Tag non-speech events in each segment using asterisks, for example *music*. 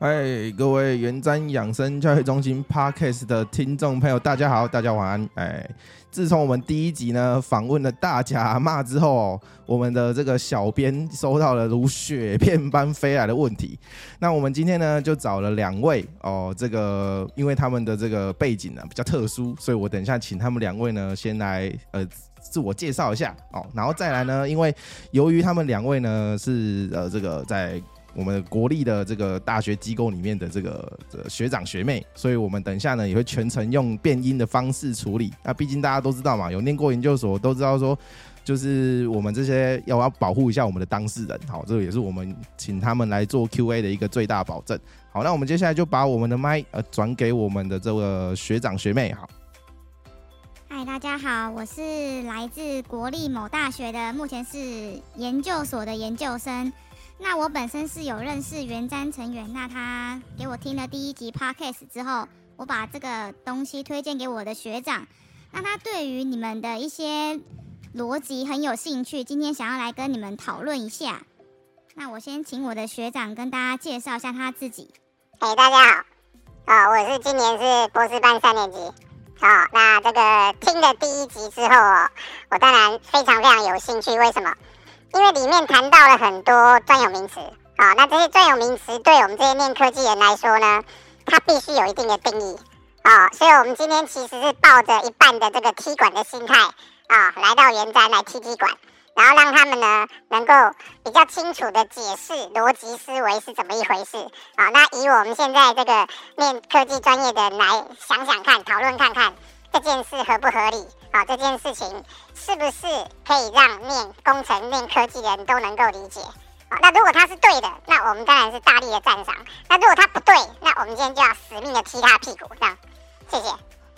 哎，各位元瞻养生教育中心 Podcast 的听众朋友，大家好，大家晚安。哎，自从我们第一集呢访问了大甲妈之后，我们的这个小编收到了如雪片般飞来的问题。那我们今天呢就找了两位哦，这个因为他们的这个背景呢比较特殊，所以我等一下请他们两位呢先来呃自我介绍一下哦，然后再来呢，因为由于他们两位呢是呃这个在。我们国立的这个大学机构里面的这个学长学妹，所以我们等一下呢也会全程用变音的方式处理。那毕竟大家都知道嘛，有念过研究所都知道说，就是我们这些要要保护一下我们的当事人。好，这个也是我们请他们来做 Q&A 的一个最大保证。好，那我们接下来就把我们的麦呃转给我们的这个学长学妹。好，嗨，大家好，我是来自国立某大学的，目前是研究所的研究生。那我本身是有认识原瞻成员，那他给我听了第一集 podcast 之后，我把这个东西推荐给我的学长，那他对于你们的一些逻辑很有兴趣，今天想要来跟你们讨论一下。那我先请我的学长跟大家介绍一下他自己。哎，大家好，啊，我是今年是博士班三年级，好，那这个听了第一集之后哦，我当然非常非常有兴趣，为什么？因为里面谈到了很多专有名词，好，那这些专有名词对我们这些念科技人来说呢，它必须有一定的定义，啊，所以我们今天其实是抱着一半的这个踢馆的心态啊，来到元瞻来踢踢馆，然后让他们呢能够比较清楚的解释逻辑思维是怎么一回事，啊，那以我们现在这个念科技专业的来想想看，讨论看看这件事合不合理。好，这件事情是不是可以让念工程、念科技的人都能够理解？好，那如果他是对的，那我们当然是大力的赞赏；那如果他不对，那我们今天就要死命的踢他屁股。这样，谢谢。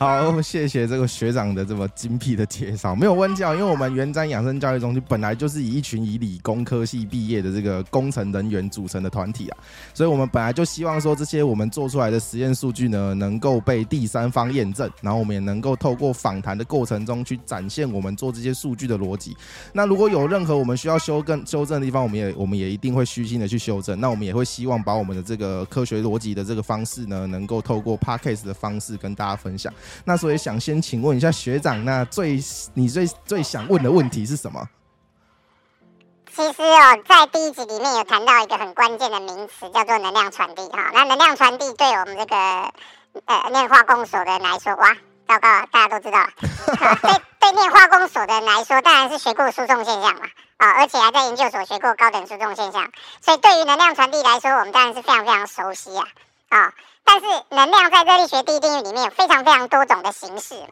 好，谢谢这个学长的这么精辟的介绍。没有问教，因为我们元瞻养生教育中心本来就是以一群以理工科系毕业的这个工程人员组成的团体啊，所以我们本来就希望说这些我们做出来的实验数据呢，能够被第三方验证，然后我们也能够透过访谈的过程中去展现我们做这些数据的逻辑。那如果有任何我们需要修更修正的地方，我们也我们也一定会虚心的去修正。那我们也会希望把我们的这个科学逻辑的这个方式呢，能够透过 podcast 的方式跟大家分享。那所以想先请问一下学长，那最你最最想问的问题是什么？其实哦，在第一集里面有谈到一个很关键的名词，叫做能量传递哈。那能量传递对我们这个呃念化工所的人来说，哇，糟糕，大家都知道 *laughs* 了。对对，念化工所的人来说，当然是学过输送现象嘛啊，而且还在研究所学过高等输送现象，所以对于能量传递来说，我们当然是非常非常熟悉啊啊。但是能量在热力学第一定律里面有非常非常多种的形式嘛，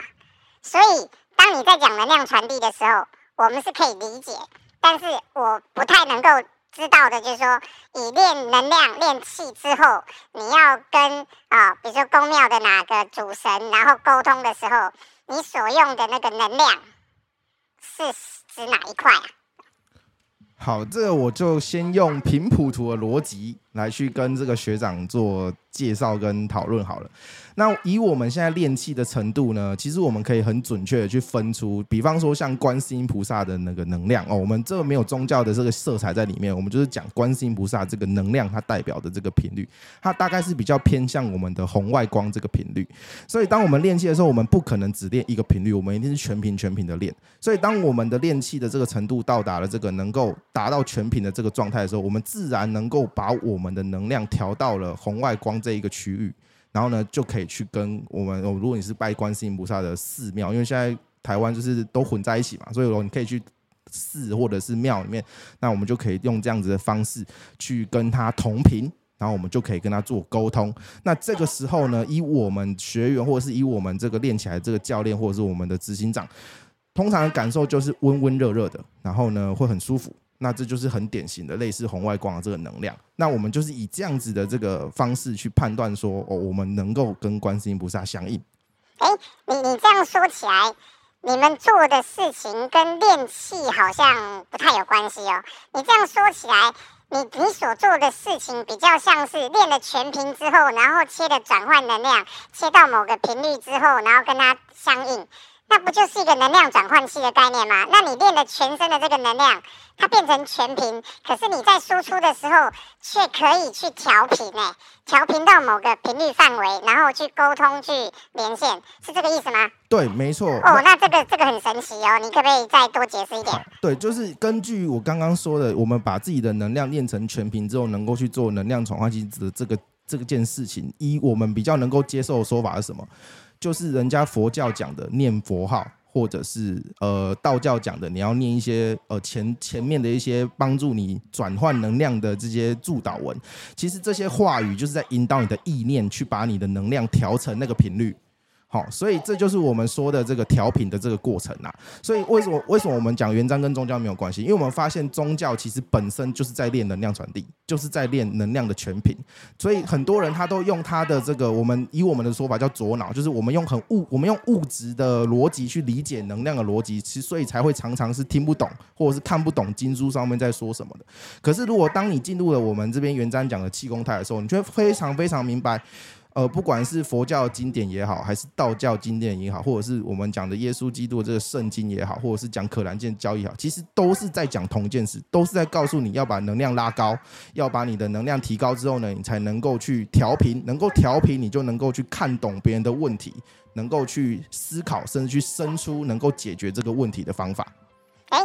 所以当你在讲能量传递的时候，我们是可以理解，但是我不太能够知道的就是说，以练能量练气之后，你要跟啊，比如说宫庙的哪个主神，然后沟通的时候，你所用的那个能量是指哪一块啊？好，这个我就先用频谱图的逻辑来去跟这个学长做介绍跟讨论好了。那以我们现在练气的程度呢，其实我们可以很准确的去分出，比方说像观世音菩萨的那个能量哦，我们这个没有宗教的这个色彩在里面，我们就是讲观世音菩萨这个能量，它代表的这个频率，它大概是比较偏向我们的红外光这个频率。所以当我们练气的时候，我们不可能只练一个频率，我们一定是全频全频的练。所以当我们的练气的这个程度到达了这个能够达到全频的这个状态的时候，我们自然能够把我们的能量调到了红外光这一个区域。然后呢，就可以去跟我们，如果你是拜观世音菩萨的寺庙，因为现在台湾就是都混在一起嘛，所以说你可以去寺或者是庙里面，那我们就可以用这样子的方式去跟他同频，然后我们就可以跟他做沟通。那这个时候呢，以我们学员或者是以我们这个练起来这个教练或者是我们的执行长，通常的感受就是温温热热的，然后呢会很舒服。那这就是很典型的类似红外光的这个能量。那我们就是以这样子的这个方式去判断说，哦，我们能够跟观世音菩萨相应。哎，你你这样说起来，你们做的事情跟练气好像不太有关系哦。你这样说起来，你你所做的事情比较像是练了全频之后，然后切的转换能量，切到某个频率之后，然后跟它相应。那不就是一个能量转换器的概念吗？那你练的全身的这个能量，它变成全频，可是你在输出的时候却可以去调频呢，调频到某个频率范围，然后去沟通、去连线，是这个意思吗？对，没错。哦，那这个这个很神奇哦，你可不可以再多解释一点？对，就是根据我刚刚说的，我们把自己的能量练成全频之后，能够去做能量转换器的这个这个件事情，一我们比较能够接受的说法是什么？就是人家佛教讲的念佛号，或者是呃道教讲的你要念一些呃前前面的一些帮助你转换能量的这些助导文，其实这些话语就是在引导你的意念去把你的能量调成那个频率。好，所以这就是我们说的这个调频的这个过程啊。所以为什么为什么我们讲元章跟宗教没有关系？因为我们发现宗教其实本身就是在练能量传递，就是在练能量的全频。所以很多人他都用他的这个，我们以我们的说法叫左脑，就是我们用很物，我们用物质的逻辑去理解能量的逻辑，其实所以才会常常是听不懂或者是看不懂经书上面在说什么的。可是如果当你进入了我们这边元章讲的气功态的时候，你就会非常非常明白。呃，不管是佛教经典也好，还是道教经典也好，或者是我们讲的耶稣基督这个圣经也好，或者是讲可兰经教也好，其实都是在讲同一件事，都是在告诉你要把能量拉高，要把你的能量提高之后呢，你才能够去调频，能够调频，你就能够去看懂别人的问题，能够去思考，甚至去生出能够解决这个问题的方法。哎，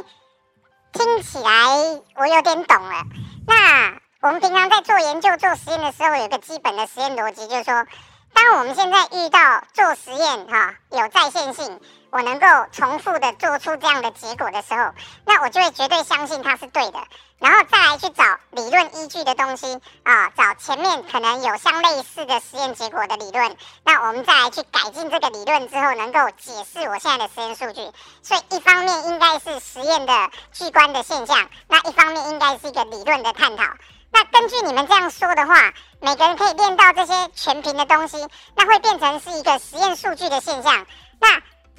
听起来我有点懂了。那。我们平常在做研究、做实验的时候，有一个基本的实验逻辑，就是说，当我们现在遇到做实验哈有在线性，我能够重复的做出这样的结果的时候，那我就会绝对相信它是对的，然后再来去找理论依据的东西啊，找前面可能有相类似的实验结果的理论，那我们再来去改进这个理论之后，能够解释我现在的实验数据。所以一方面应该是实验的具观的现象，那一方面应该是一个理论的探讨。那根据你们这样说的话，每个人可以练到这些全屏的东西，那会变成是一个实验数据的现象。那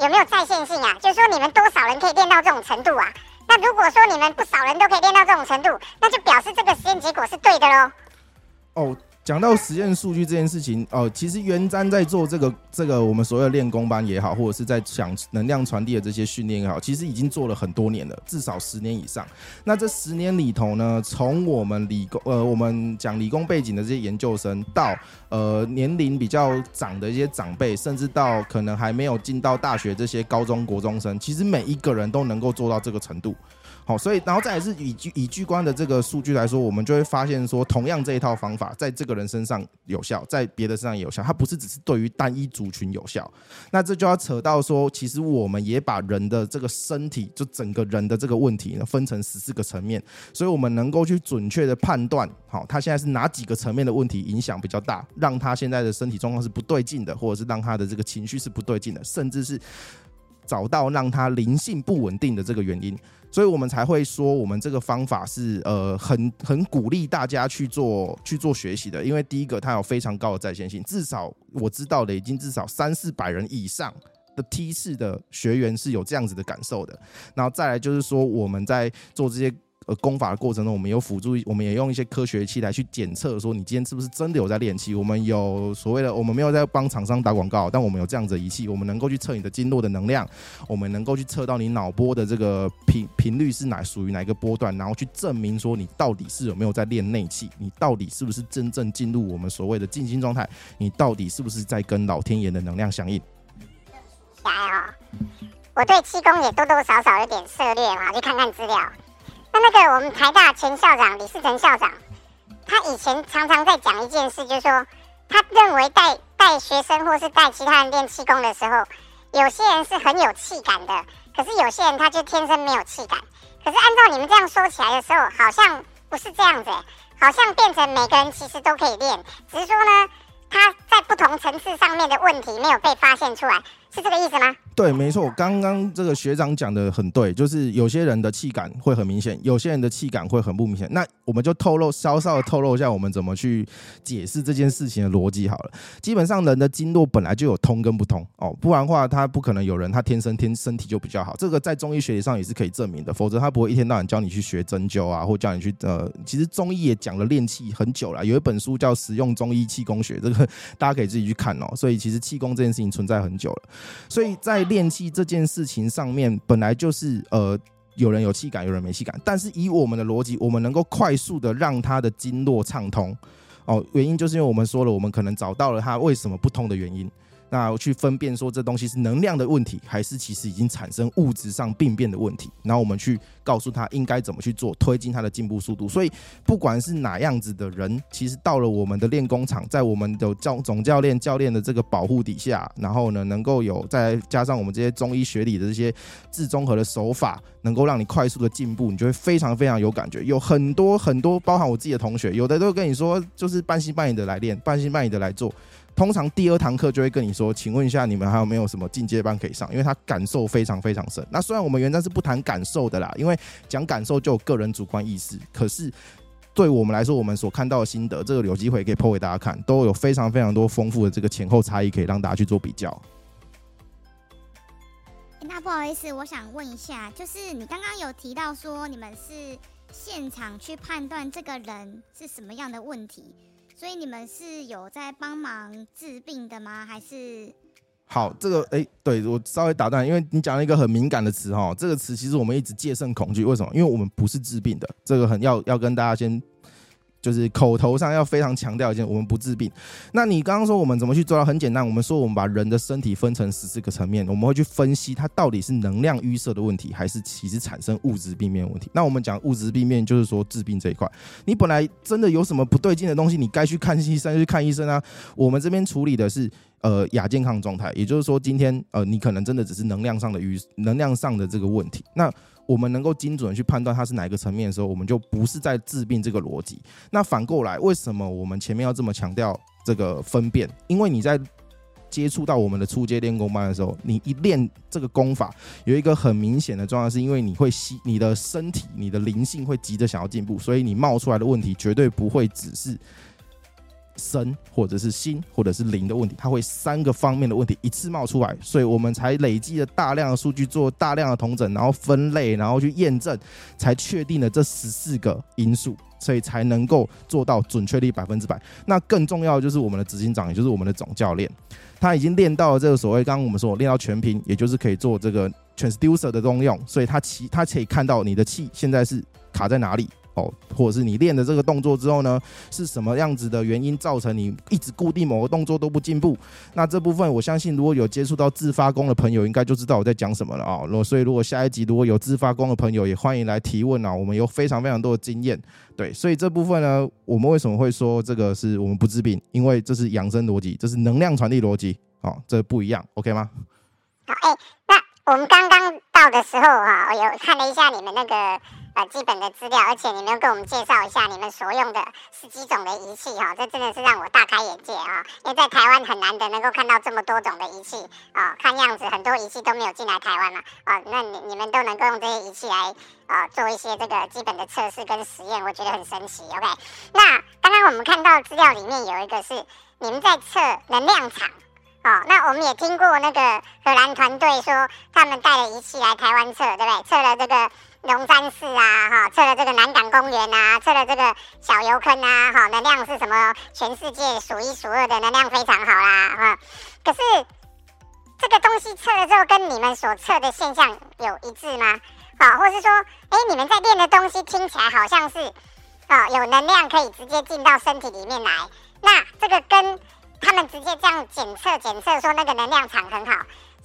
有没有在线性啊？就是说你们多少人可以练到这种程度啊？那如果说你们不少人都可以练到这种程度，那就表示这个实验结果是对的喽。哦。讲到实验数据这件事情，哦，其实元瞻在做这个这个我们所谓的练功班也好，或者是在讲能量传递的这些训练也好，其实已经做了很多年了，至少十年以上。那这十年里头呢，从我们理工呃，我们讲理工背景的这些研究生，到呃年龄比较长的一些长辈，甚至到可能还没有进到大学这些高中国中生，其实每一个人都能够做到这个程度。好，所以然后再来是以居以居观的这个数据来说，我们就会发现说，同样这一套方法在这个人身上有效，在别的身上也有效，它不是只是对于单一族群有效。那这就要扯到说，其实我们也把人的这个身体，就整个人的这个问题呢，分成十四个层面，所以我们能够去准确的判断，好，他现在是哪几个层面的问题影响比较大，让他现在的身体状况是不对劲的，或者是让他的这个情绪是不对劲的，甚至是找到让他灵性不稳定的这个原因。所以我们才会说，我们这个方法是呃很很鼓励大家去做去做学习的，因为第一个它有非常高的在线性，至少我知道的已经至少三四百人以上的梯式的学员是有这样子的感受的，然后再来就是说我们在做这些。呃，功法的过程中，我们有辅助，我们也用一些科学器来去检测，说你今天是不是真的有在练气。我们有所谓的，我们没有在帮厂商打广告，但我们有这样子的仪器，我们能够去测你的经络的能量，我们能够去测到你脑波的这个频频率是哪属于哪一个波段，然后去证明说你到底是有没有在练内气，你到底是不是真正进入我们所谓的静心状态，你到底是不是在跟老天爷的能量相应。加油，我对气功也多多少少有点涉猎嘛，去看看资料。那那个我们台大前校长李世成校长，他以前常常在讲一件事，就是说他认为带带学生或是带其他人练气功的时候，有些人是很有气感的，可是有些人他就天生没有气感。可是按照你们这样说起来的时候，好像不是这样子，好像变成每个人其实都可以练，只是说呢，他在不同层次上面的问题没有被发现出来，是这个意思吗？对，没错，刚刚这个学长讲的很对，就是有些人的气感会很明显，有些人的气感会很不明显。那我们就透露稍稍的透露一下，我们怎么去解释这件事情的逻辑好了。基本上人的经络本来就有通跟不通哦，不然的话他不可能有人他天生天身体就比较好，这个在中医学理上也是可以证明的，否则他不会一天到晚教你去学针灸啊，或叫你去呃，其实中医也讲了练气很久了，有一本书叫《实用中医气功学》，这个大家可以自己去看哦。所以其实气功这件事情存在很久了，所以在练气这件事情上面，本来就是呃。有人有气感，有人没气感，但是以我们的逻辑，我们能够快速的让他的经络畅通，哦，原因就是因为我们说了，我们可能找到了他为什么不通的原因。那我去分辨说这东西是能量的问题，还是其实已经产生物质上病变的问题。然后我们去告诉他应该怎么去做，推进他的进步速度。所以不管是哪样子的人，其实到了我们的练功场，在我们的教总教练教练的这个保护底下，然后呢，能够有再加上我们这些中医学理的这些治综合的手法，能够让你快速的进步，你就会非常非常有感觉。有很多很多，包含我自己的同学，有的都跟你说，就是半信半疑的来练，半信半疑的来做。通常第二堂课就会跟你说，请问一下你们还有没有什么进阶班可以上？因为他感受非常非常深。那虽然我们原站是不谈感受的啦，因为讲感受就有个人主观意识。可是对我们来说，我们所看到的心得，这个有机会可以剖给大家看，都有非常非常多丰富的这个前后差异，可以让大家去做比较。那不好意思，我想问一下，就是你刚刚有提到说你们是现场去判断这个人是什么样的问题。所以你们是有在帮忙治病的吗？还是？好，这个哎，对我稍微打断，因为你讲了一个很敏感的词哈，这个词其实我们一直戒慎恐惧，为什么？因为我们不是治病的，这个很要要跟大家先。就是口头上要非常强调一件，我们不治病。那你刚刚说我们怎么去做到？很简单，我们说我们把人的身体分成十四个层面，我们会去分析它到底是能量淤塞的问题，还是其实产生物质病变问题。那我们讲物质病变，就是说治病这一块，你本来真的有什么不对劲的东西，你该去看医生就去看医生啊。我们这边处理的是呃亚健康状态，也就是说今天呃你可能真的只是能量上的与能量上的这个问题。那我们能够精准去判断它是哪一个层面的时候，我们就不是在治病这个逻辑。那反过来，为什么我们前面要这么强调这个分辨？因为你在接触到我们的初阶练功班的时候，你一练这个功法，有一个很明显的状况，是因为你会吸你的身体，你的灵性会急着想要进步，所以你冒出来的问题绝对不会只是。身或者是心或者是灵的问题，它会三个方面的问题一次冒出来，所以我们才累积了大量的数据，做大量的同诊，然后分类，然后去验证，才确定了这十四个因素，所以才能够做到准确率百分之百。那更重要的就是我们的执行长，也就是我们的总教练，他已经练到了这个所谓刚刚我们说练到全屏，也就是可以做这个 transducer 的功用，所以他其他可以看到你的气现在是卡在哪里。哦，或者是你练的这个动作之后呢，是什么样子的原因造成你一直固定某个动作都不进步？那这部分我相信，如果有接触到自发功的朋友，应该就知道我在讲什么了啊。所以如果下一集如果有自发功的朋友，也欢迎来提问啊。我们有非常非常多的经验，对，所以这部分呢，我们为什么会说这个是我们不治病？因为这是养生逻辑，这是能量传递逻辑，哦，这不一样，OK 吗？好，哎，那我们刚刚到的时候哈，有看了一下你们那个。呃，基本的资料，而且你们又给我们介绍一下你们所用的十几种的仪器哈，这真的是让我大开眼界啊！因为在台湾很难得能够看到这么多种的仪器啊，看样子很多仪器都没有进来台湾嘛啊，那你你们都能够用这些仪器来啊做一些这个基本的测试跟实验，我觉得很神奇。OK，那刚刚我们看到资料里面有一个是你们在测能量场哦，那我们也听过那个荷兰团队说他们带了仪器来台湾测，对不对？测了这个。龙山寺啊，哈，测了这个南港公园啊，测了这个小油坑啊，哈，能量是什么？全世界数一数二的能量，非常好啦，哈。可是这个东西测了之后，跟你们所测的现象有一致吗？好，或是说，哎，你们在练的东西听起来好像是，哦，有能量可以直接进到身体里面来。那这个跟他们直接这样检测检测说那个能量场很好，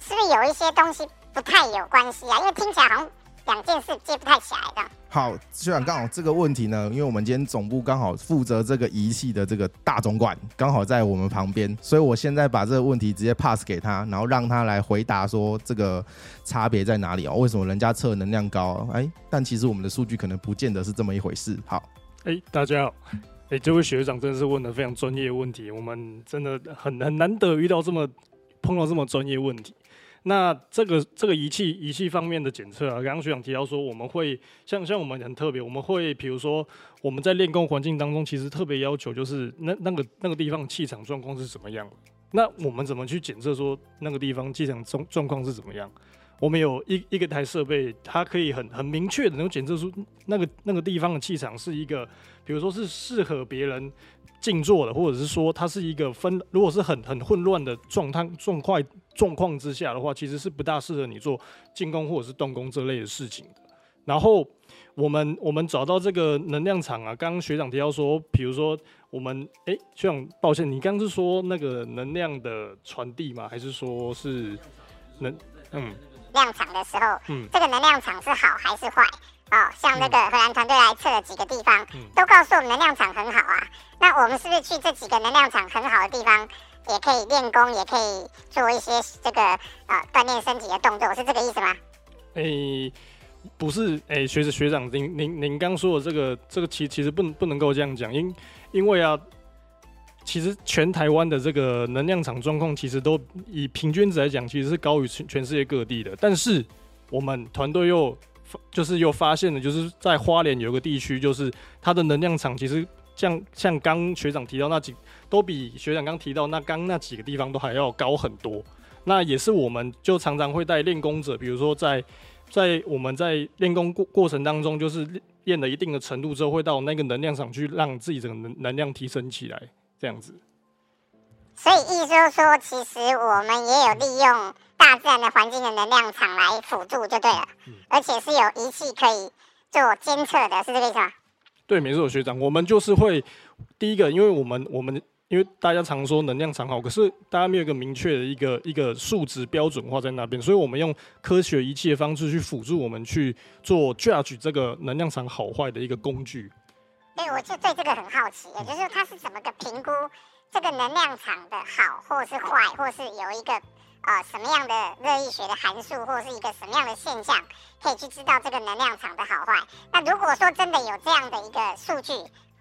是不是有一些东西不太有关系啊？因为听起来好像。两件事接不太起来的。好，虽然刚好这个问题呢，因为我们今天总部刚好负责这个仪器的这个大总管刚好在我们旁边，所以我现在把这个问题直接 pass 给他，然后让他来回答说这个差别在哪里哦？为什么人家测能量高？哎，但其实我们的数据可能不见得是这么一回事。好，哎，大家好，哎，这位学长真的是问的非常专业问题，我们真的很很难得遇到这么碰到这么专业问题。那这个这个仪器仪器方面的检测啊，刚刚学长提到说，我们会像像我们很特别，我们会比如说我们在练功环境当中，其实特别要求就是那那个那个地方气场状况是怎么样。那我们怎么去检测说那个地方气场状状况是怎么样？我们有一一个台设备，它可以很很明确的能检测出那个那个地方的气场是一个，比如说是适合别人静坐的，或者是说它是一个分，如果是很很混乱的状态状况状况之下的话，其实是不大适合你做进攻或者是动工这类的事情的。然后我们我们找到这个能量场啊，刚刚学长提到说，比如说我们哎，学长抱歉，你刚是说那个能量的传递吗？还是说是能嗯量场的时候，嗯这个能量场是好还是坏？哦，像那个荷兰团队来测了几个地方，嗯都告诉我们能量场很好啊。那我们是不是去这几个能量场很好的地方，也可以练功，也可以做一些这个呃锻炼身体的动作，是这个意思吗？诶、不是，诶、学学长，您您您刚说的这个这个其其实不能不能够这样讲，因因为啊，其实全台湾的这个能量场状况，其实都以平均值来讲，其实是高于全全世界各地的。但是我们团队又就是又发现了，就是在花莲有个地区，就是它的能量场其实像像刚学长提到那几，都比学长刚提到那刚那几个地方都还要高很多。那也是我们就常常会带练功者，比如说在在我们在练功过过程当中，就是练练了一定的程度之后，会到那个能量场去，让自己整个能能量提升起来，这样子。所以意思就是说，其实我们也有利用大自然的环境的能量场来辅助，就对了。而且是有仪器可以做监测的，是这个意思吗？对，没错，学长，我们就是会第一个，因为我们我们因为大家常说能量场好，可是大家没有一个明确的一个一个数值标准化在那边，所以我们用科学仪器的方式去辅助我们去做 judge 这个能量场好坏的一个工具。对，我就对这个很好奇，也就是说它是怎么个评估这个能量场的好或是坏，或是有一个呃什么样的热力学的函数，或是一个什么样的现象，可以去知道这个能量场的好坏。那如果说真的有这样的一个数据，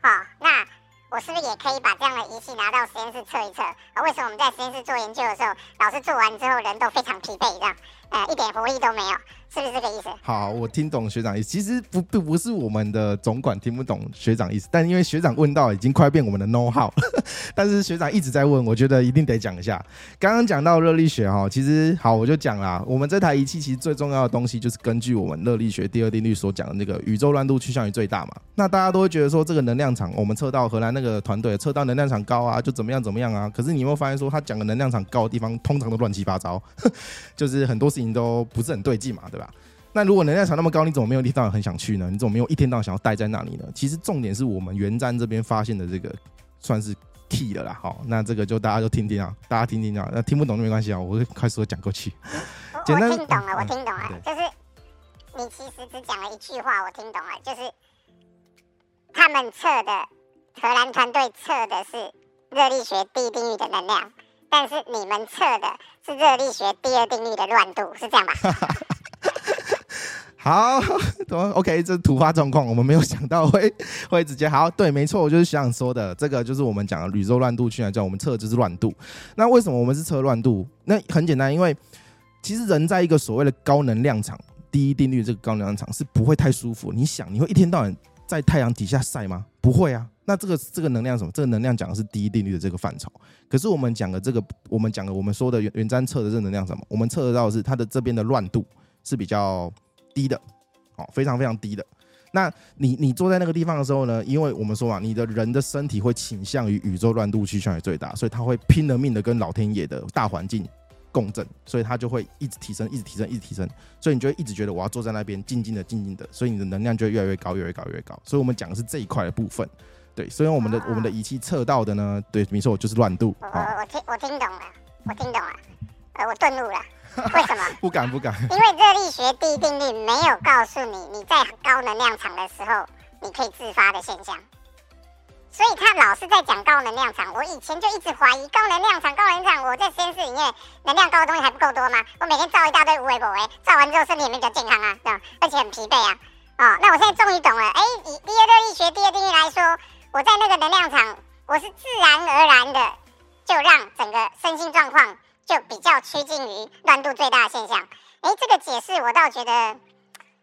哦，那我是不是也可以把这样的仪器拿到实验室测一测？啊，为什么我们在实验室做研究的时候，老师做完之后人都非常疲惫，这样，呃，一点活力都没有，是不是这个意思？好，我听懂学长意思。其实不不不是我们的总管听不懂学长意思，但因为学长问到已经快变我们的 know how，*laughs* 但是学长一直在问，我觉得一定得讲一下。刚刚讲到热力学哈，其实好我就讲啦，我们这台仪器其实最重要的东西就是根据我们热力学第二定律所讲的那个宇宙乱度趋向于最大嘛。那大家都会觉得说这个能量场，我们测到荷兰那个团队测到能量场高啊，就怎么样怎么样啊。可是你有没有发现说他讲的能量场高的地方，通常都乱七八糟，*laughs* 就是很多事情都不是很对劲嘛，对吧？那如果能量场那么高，你怎么没有一天到晚很想去呢？你怎么没有一天到晚想要待在那里呢？其实重点是我们元瞻这边发现的这个算是 key 了啦。好，那这个就大家就听听啊，大家听听啊，那听不懂就没关系啊，我会快速的讲过去。我简单我听懂了，我嗯听懂了，对就是你其实只讲了一句话，我听懂了，就是他们测的荷兰团队测的是热力学第一定律的能量，但是你们测的是热力学第二定律的乱度，是这样吧？*laughs* 好，懂了 OK，这是突发状况，我们没有想到会 *laughs* 会直接好。对，没错，我就是想说的，这个就是我们讲的宇宙乱度去来叫我们测就是乱度。那为什么我们是测乱度？那很简单，因为其实人在一个所谓的高能量场，第一定律这个高能量场是不会太舒服。你想，你会一天到晚在太阳底下晒吗？不会啊。那这个这个能量什么？这个能量讲的是第一定律的这个范畴。可是我们讲的这个，我们讲的我们说的原原瞻测的这能量什么？我们测得到的是它的这边的乱度是比较低的，哦，非常非常低的。那你你坐在那个地方的时候呢？因为我们说嘛，你的人的身体会倾向于宇宙乱度趋向于最大，所以他会拼了命的跟老天爷的大环境共振，所以他就会一直提升，一直提升，一直提升，所以你就会一直觉得我要坐在那边静静的、静静的，所以你的能量就会越来越高，越来越高，越高。所以我们讲的是这一块的部分，对，所以我们的我们的仪器测到的呢，对，没错，就是乱度我啊、我我听我听懂了，我听懂了，呃，我顿悟了，为什么？不 *laughs* 敢不敢，因为热力学第一定律没有告诉你你在高能量场的时候你可以自发的现象，所以他老是在讲高能量场。我以前就一直怀疑高能量场，高能量场，我在实验室里面能量高的东西还不够多吗？我每天照一大堆无为不为，照完之后身体也没比较健康啊，对吧，而且很疲惫啊。哦，那我现在终于懂了。哎，以第二热力学第二定律来说，我在那个能量场，我是自然而然的就让整个身心状况就比较趋近于乱度最大的现象。哎，这个解释我倒觉得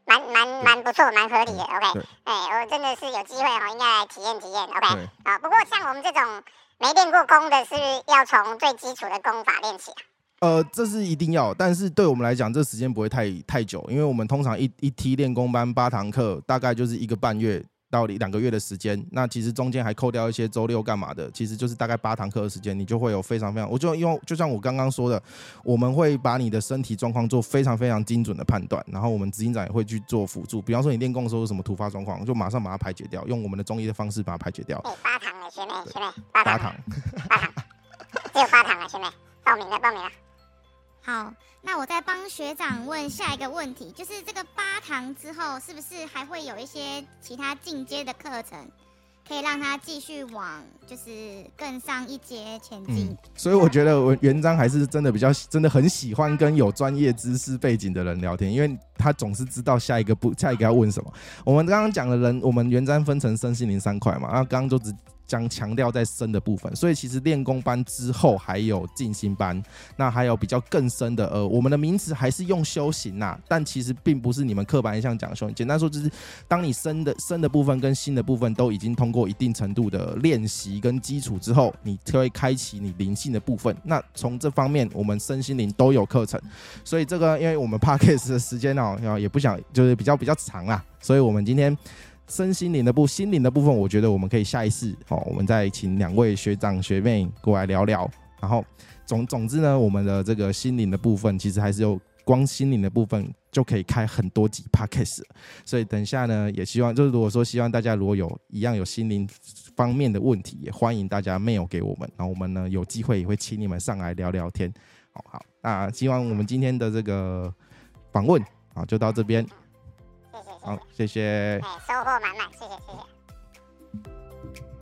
蛮蛮蛮不错，蛮合理的。OK，对哎，我真的是有机会哈，应该来体验体验。OK，对啊，不过像我们这种没练过功的，是要从最基础的功法练起啊？呃，这是一定要，但是对我们来讲，这时间不会太太久，因为我们通常一一梯练功班八堂课，大概就是一个半月到两个月的时间，那其实中间还扣掉一些周六干嘛的，其实就是大概八堂课的时间，你就会有非常非常，我就用就像我刚刚说的，我们会把你的身体状况做非常非常精准的判断，然后我们执行长也会去做辅助，比方说你练功的时候有什么突发状况，就马上把它排解掉，用我们的中医的方式把它排解掉。哎，八堂了，学妹学妹，八八堂堂了，只有八堂了，学妹，报名了报名了。好，那我再帮学长问下一个问题，就是这个八堂之后，是不是还会有一些其他进阶的课程，可以让他继续往就是更上一阶前进？，所以我觉得我园长还是真的比较真的很喜欢跟有专业知识背景的人聊天，因为他总是知道下一个不下一个要问什么。我们刚刚讲的人，我们园章分成身心灵三块嘛，然后刚刚就只将强调在深的部分，所以其实练功班之后还有静心班，那还有比较更深的，呃，我们的名词还是用修行呐、但其实并不是你们刻板印象讲的修行。简单说就是，当你深的深的部分跟新的部分都已经通过一定程度的练习跟基础之后，你就会开启你灵性的部分。那从这方面，我们身心灵都有课程，所以这个因为我们 podcast 的时间哦，也不想就是比较比较长啦，所以我们今天。身心灵的部心灵的部分，我觉得我们可以下一次哦，我们再请两位学长学妹过来聊聊。然后总总之呢，我们的这个心灵的部分，其实还是有光心灵的部分就可以开很多集 podcast。所以等一下呢，也希望就是如果说希望大家如果有一样有心灵方面的问题，也欢迎大家 mail 给我们，然后我们呢有机会也会请你们上来聊聊天。好好，那希望我们今天的这个访问啊就到这边，好谢谢。收获满满谢谢谢谢。